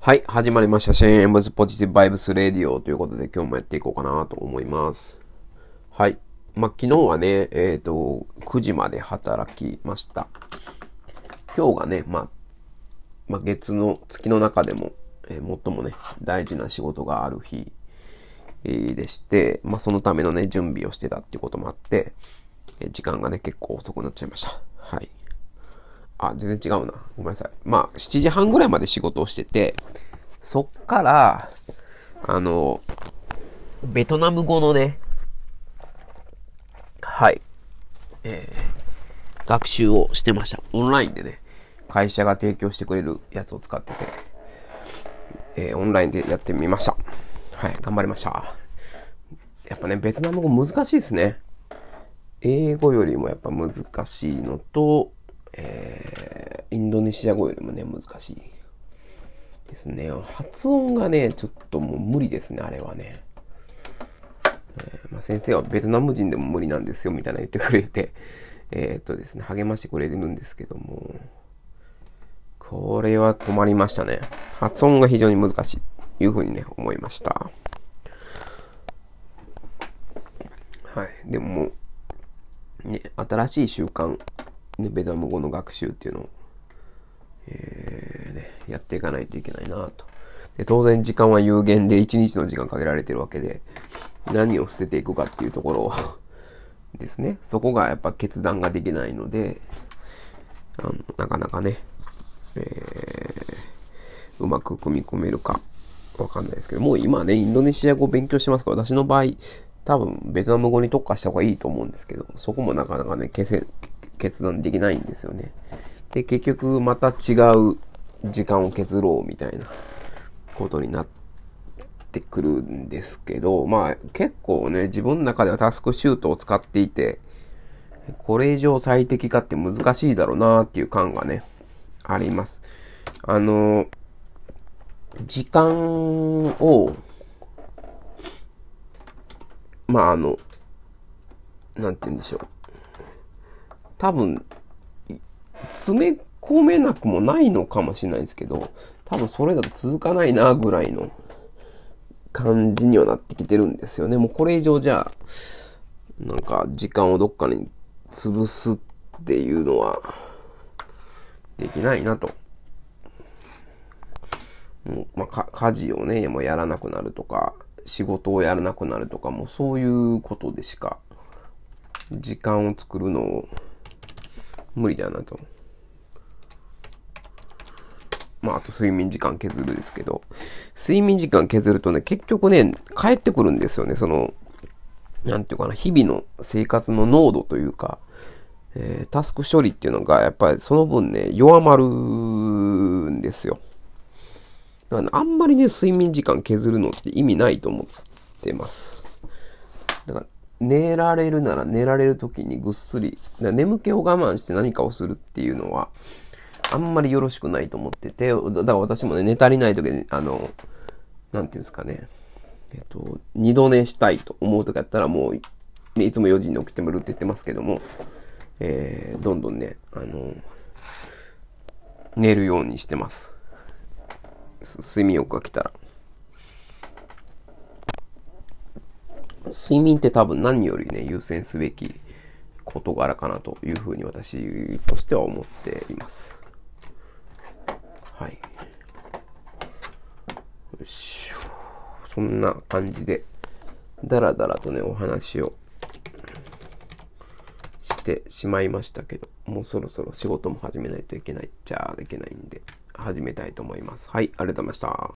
はい、始まりました。シェーン・エムズ・ポジティブ・バイブス・レディオということで今日もやっていこうかなと思います。はい。まあ、昨日はね、えっ、と、9時まで働きました。今日がね、まあ、まあ、月の、月の中でも、えー最もね、大事な仕事がある日、でして、まあ、そのためのね、準備をしてたっていうこともあって、え時間がね、結構遅くなっちゃいました。はい。あ、全然違うな。ごめんなさい。まあ、7時半ぐらいまで仕事をしてて、そっから、あの、ベトナム語のね、はい、えー、学習をしてました。オンラインでね、会社が提供してくれるやつを使ってて、えーオンラインでやってみました。はい、頑張りました。やっぱね、ベトナム語難しいですね。英語よりもやっぱ難しいのと、えーインドネシア語よりもね、難しいですね。発音がね、ちょっともう無理ですね、あれはね。えーまあ、先生はベトナム人でも無理なんですよ、みたいな言ってくれて、えーっとですね、励ましてくれるんですけども、これは困りましたね。発音が非常に難しい、というふうにね、思いました。はい。でもも、ね、新しい習慣、ね、ベトナム語の学習っていうのを、えーね、やっていかないといけないなと。で当然時間は有限で1日の時間限られてるわけで、何を捨てていくかっていうところを ですね。そこがやっぱ決断ができないので、あのなかなかね、えーうまく組み込めるかわかんないですけど、もう今ね、インドネシア語を勉強してますから、私の場合、多分ベトナム語に特化した方がいいと思うんですけど、そこもなかなかね、決せ決断できないんですよね。で、結局また違う時間を削ろうみたいなことになってくるんですけど、まあ結構ね、自分の中ではタスクシュートを使っていて、これ以上最適化って難しいだろうなっていう感がね、あります。あの、時間を、まああの、なんて言うんでしょう。多分、詰め込めなくもないのかもしれないですけど、多分それだと続かないなぐらいの感じにはなってきてるんですよね。もうこれ以上じゃあ、なんか時間をどっかに潰すっていうのは、できないなと。もうまあ、家事をね、もうやらなくなるとか、仕事をやらなくなるとか、もうそういうことでしか、時間を作るのを無理だなと。まあ、あと睡眠時間削るですけど、睡眠時間削るとね、結局ね、帰ってくるんですよね、その、なんていうかな、日々の生活の濃度というか、えータスク処理っていうのが、やっぱりその分ね、弱まるんですよ。だから、あんまりね、睡眠時間削るのって意味ないと思ってます。だから、寝られるなら寝られる時にぐっすり、眠気を我慢して何かをするっていうのは、あんまりよろしくないと思ってて、だから私もね、寝足りない時に、あの、なんていうんですかね、えっと、二度寝したいと思う時だったらもう、ね、いつも4時に起きてもるって言ってますけども、えー、どんどんね、あの、寝るようにしてます。す睡眠欲が来たら。睡眠って多分何よりね、優先すべき事柄かなというふうに私としては思っています。はい。よしょ。そんな感じで、だらだらとね、お話をしてしまいましたけど、もうそろそろ仕事も始めないといけないっちゃいけないんで、始めたいと思います。はい、ありがとうございました。